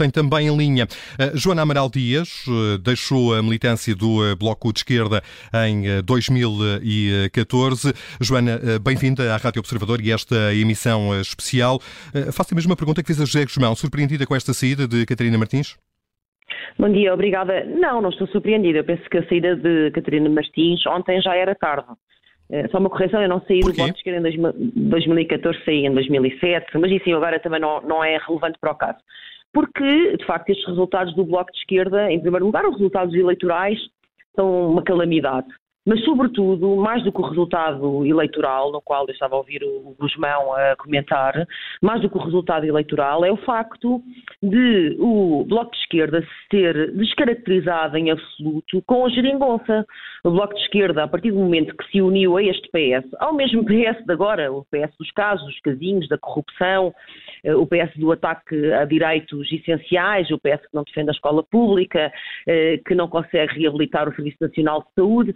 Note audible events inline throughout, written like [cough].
tem também em linha Joana Amaral Dias, deixou a militância do Bloco de Esquerda em 2014. Joana, bem-vinda à Rádio Observador e esta emissão especial. Faço a mesma pergunta que fiz a José Guzmão, surpreendida com esta saída de Catarina Martins? Bom dia, obrigada. Não, não estou surpreendida. Eu penso que a saída de Catarina Martins ontem já era tarde. Eh, só uma correção, eu não saí do Bloco de Esquerda em 2014, saí em 2007, mas isso agora também não, não é relevante para o caso. Porque, de facto, estes resultados do Bloco de Esquerda, em primeiro lugar, os resultados eleitorais são uma calamidade. Mas, sobretudo, mais do que o resultado eleitoral, no qual eu estava a ouvir o Guzmão a comentar, mais do que o resultado eleitoral é o facto de o Bloco de Esquerda se ter descaracterizado em absoluto com a geringonça. O Bloco de Esquerda, a partir do momento que se uniu a este PS, ao mesmo [laughs] PS de agora, o PS dos casos, dos casinhos, da corrupção, eh, o PS do ataque a direitos essenciais, o PS que não defende a escola pública, eh, que não consegue reabilitar o Serviço Nacional de Saúde,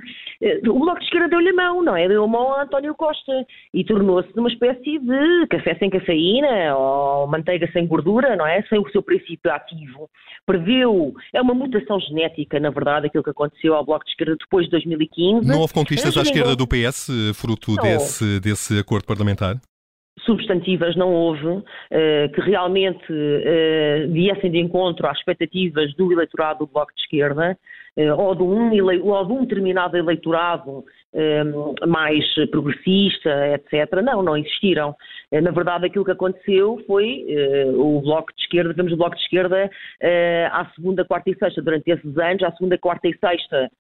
o Bloco de Esquerda deu-lhe a mão, não é? Deu a mão a António Costa e tornou-se numa espécie de café sem cafeína ou manteiga sem gordura, não é? Sem o seu princípio ativo. Preveu, é uma mutação genética, na verdade, aquilo que aconteceu ao Bloco de Esquerda depois de 2015. Não houve conquistas à esquerda do PS, fruto desse, desse acordo parlamentar? Substantivas não houve, uh, que realmente uh, viessem de encontro às expectativas do eleitorado do Bloco de Esquerda, uh, ou, de um ou de um determinado eleitorado mais progressista, etc. Não, não existiram. Na verdade, aquilo que aconteceu foi o Bloco de Esquerda, vemos o Bloco de Esquerda à segunda, quarta e sexta, durante esses anos, à segunda, quarta e sexta,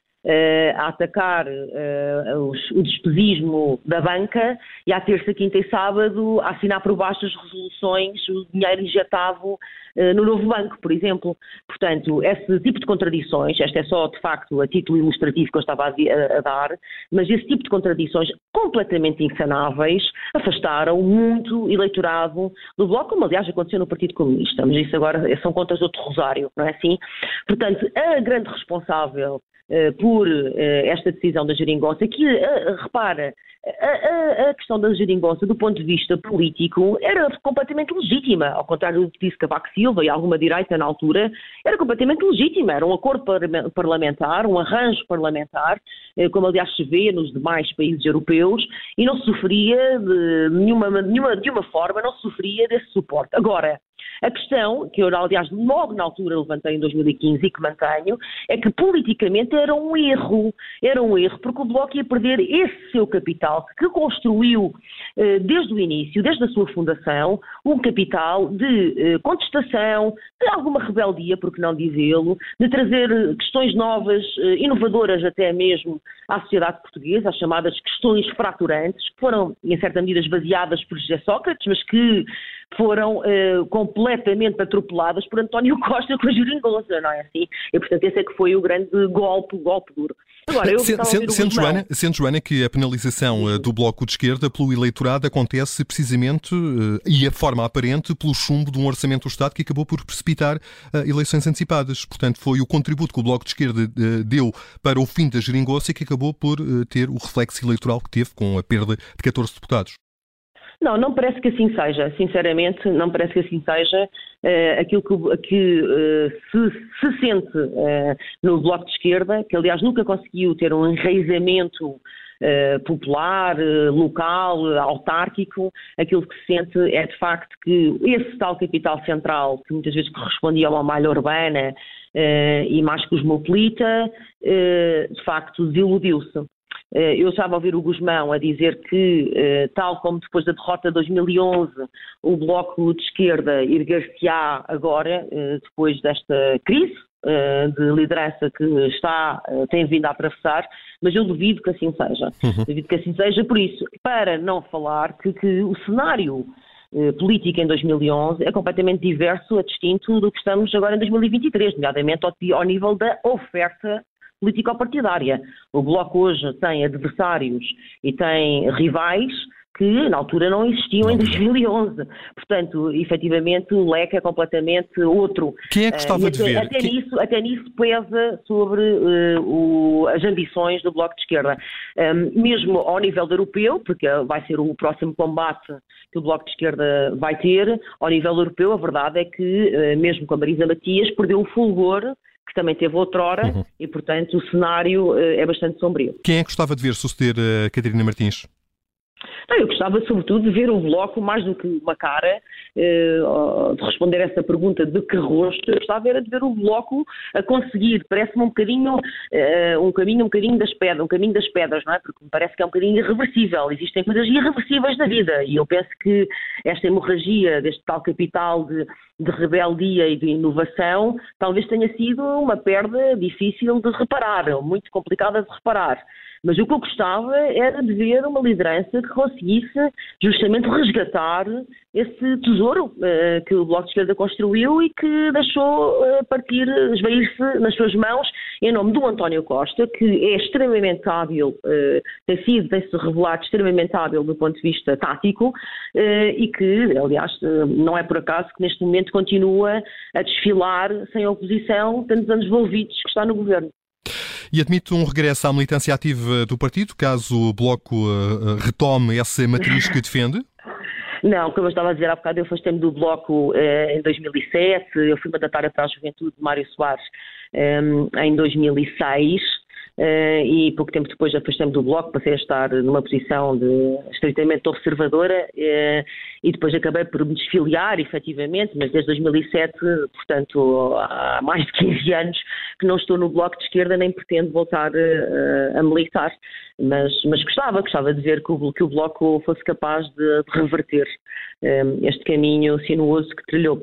a atacar os, o despesismo da banca e à terça, quinta e sábado a assinar por baixo as resoluções, o dinheiro injetado uh, no novo banco, por exemplo. Portanto, esse tipo de contradições, esta é só de facto a título ilustrativo que eu estava a, a, dar, mas esse tipo de contradições completamente insanáveis afastaram muito eleitorado do Bloco, como aliás aconteceu no Partido Comunista, mas isso agora são contas de outro rosário, não é assim? Portanto, a grande responsável eh, por eh, esta decisão da geringonça, que, eh, repara, a, a, questão da geringonça, do ponto de vista político, era completamente legítima, ao contrário do que disse Cavaco Silva e alguma direita na altura, era completamente legítima, era um acordo parlamentar, um arranjo parlamentar, como aliás se vê nos demais países europeus, e não sofria de nenhuma, nenhuma, de nenhuma forma, não sofria desse suporte. Agora, a questão, que eu, aliás, logo na altura levantei em 2015 e que mantenho, é que politicamente era um erro. Era um erro, porque o Bloco ia perder esse seu capital que construiu eh, desde o início, desde a sua fundação, um capital de eh, contestação, de alguma rebeldia, por que não dizê-lo, de trazer questões novas, eh, inovadoras até mesmo à sociedade portuguesa, as chamadas questões fraturantes, que foram, em certa medida, esvaziadas por José Sócrates, mas que foram uh, completamente atropeladas por António Costa com a geringonça, não é assim? E, portanto, esse é que foi o grande golpe, o golpe duro. Agora, eu sendo, sendo, sendo, Joana, sendo, Joana, que a penalização uh, do Bloco de Esquerda pelo eleitorado acontece precisamente, uh, e a forma aparente, pelo chumbo de um orçamento do Estado que acabou por precipitar eleições antecipadas. Portanto, foi o contributo que o Bloco de Esquerda deu para o fim da geringonça que acabou por ter o reflexo eleitoral que teve com a perda de 14 deputados. Não, não parece que assim seja. Sinceramente, não parece que assim seja. Uh, aquilo que, que uh, se, se, sente uh, no Bloco de Esquerda, que aliás nunca conseguiu ter um enraizamento popular, local, autárquico, aquilo que se sente é de facto que esse tal capital central, que muitas vezes correspondia a uma malha urbana e mais cosmopolita, de facto desiludiu-se. Eh, eu estava a ouvir o Guzmão a dizer que, eh, tal como depois da derrota de 2011, o Bloco de Esquerda erguer-se-á agora, eh, depois desta crise de liderança que está, tem vindo a atravessar, mas eu duvido que assim seja. Uhum. Duvido que assim seja, por isso, para não falar que, que o cenário político em 2011 é completamente diverso, é distinto do que estamos agora em 2023, nomeadamente ao, ao nível da oferta político-partidária. O Bloco hoje tem adversários e tem rivais que na altura não existiam em 2011. Portanto, efetivamente, o leque é completamente outro. Quem é que gostava uh, de ver? Até, nisso, até nisso pesa sobre uh, o, as ambições do Bloco de Esquerda. Um, mesmo ao nível europeu, porque vai ser o próximo combate que o Bloco de Esquerda vai ter, ao nível europeu, a verdade é que, uh, mesmo com a Marisa Matias, perdeu o fulgor que também teve outrora, uhum. e portanto o cenário é bastante sombrio. Quem é que gostava de ver suceder a Catarina Martins? Não, eu gostava, sobretudo, de ver o Bloco, mais do que uma cara, eh, de responder essa pergunta de que rosto, eu gostava era de ver o Bloco a conseguir, parece-me um bocadinho, eh, um caminho um bocadinho das pedras, um caminho das pedras, não é? Porque me parece que é um bocadinho irreversível, existem coisas irreversíveis na vida, e eu penso que esta hemorragia deste tal capital de, de rebeldia e de inovação talvez tenha sido uma perda difícil de reparar, muito complicada de reparar. Mas o que eu gostava era de ver uma liderança que conseguisse justamente resgatar esse tesouro uh, que o Bloco de Esquerda construiu e que deixou uh, partir, esvair-se nas suas mãos em nome do António Costa, que é extremamente hábil, uh, tem sido, tem-se revelado extremamente hábil do ponto de vista tático e que, aliás, não é por acaso que neste momento continua a desfilar sem oposição, tantos anos envolvidos que está no governo e admite um regresso à militância ativa do partido, caso o Bloco uh, retome essa matriz que defende? Não, como eu estava a dizer há bocado, eu afastei-me do Bloco eh, em 2007, eu fui mandatária para a Juventude de Mário Soares eh, em 2006 Uh, e pouco tempo depois afastei-me do Bloco, passei a estar numa posição de estritamente observadora uh, e depois acabei por me desfiliar, efetivamente, mas desde 2007, portanto, há mais de 15 anos que não estou no Bloco de Esquerda nem pretendo voltar uh, a militar. Mas, mas gostava, gostava de ver que o, que o Bloco fosse capaz de, de reverter este caminho sinuoso que trilhou.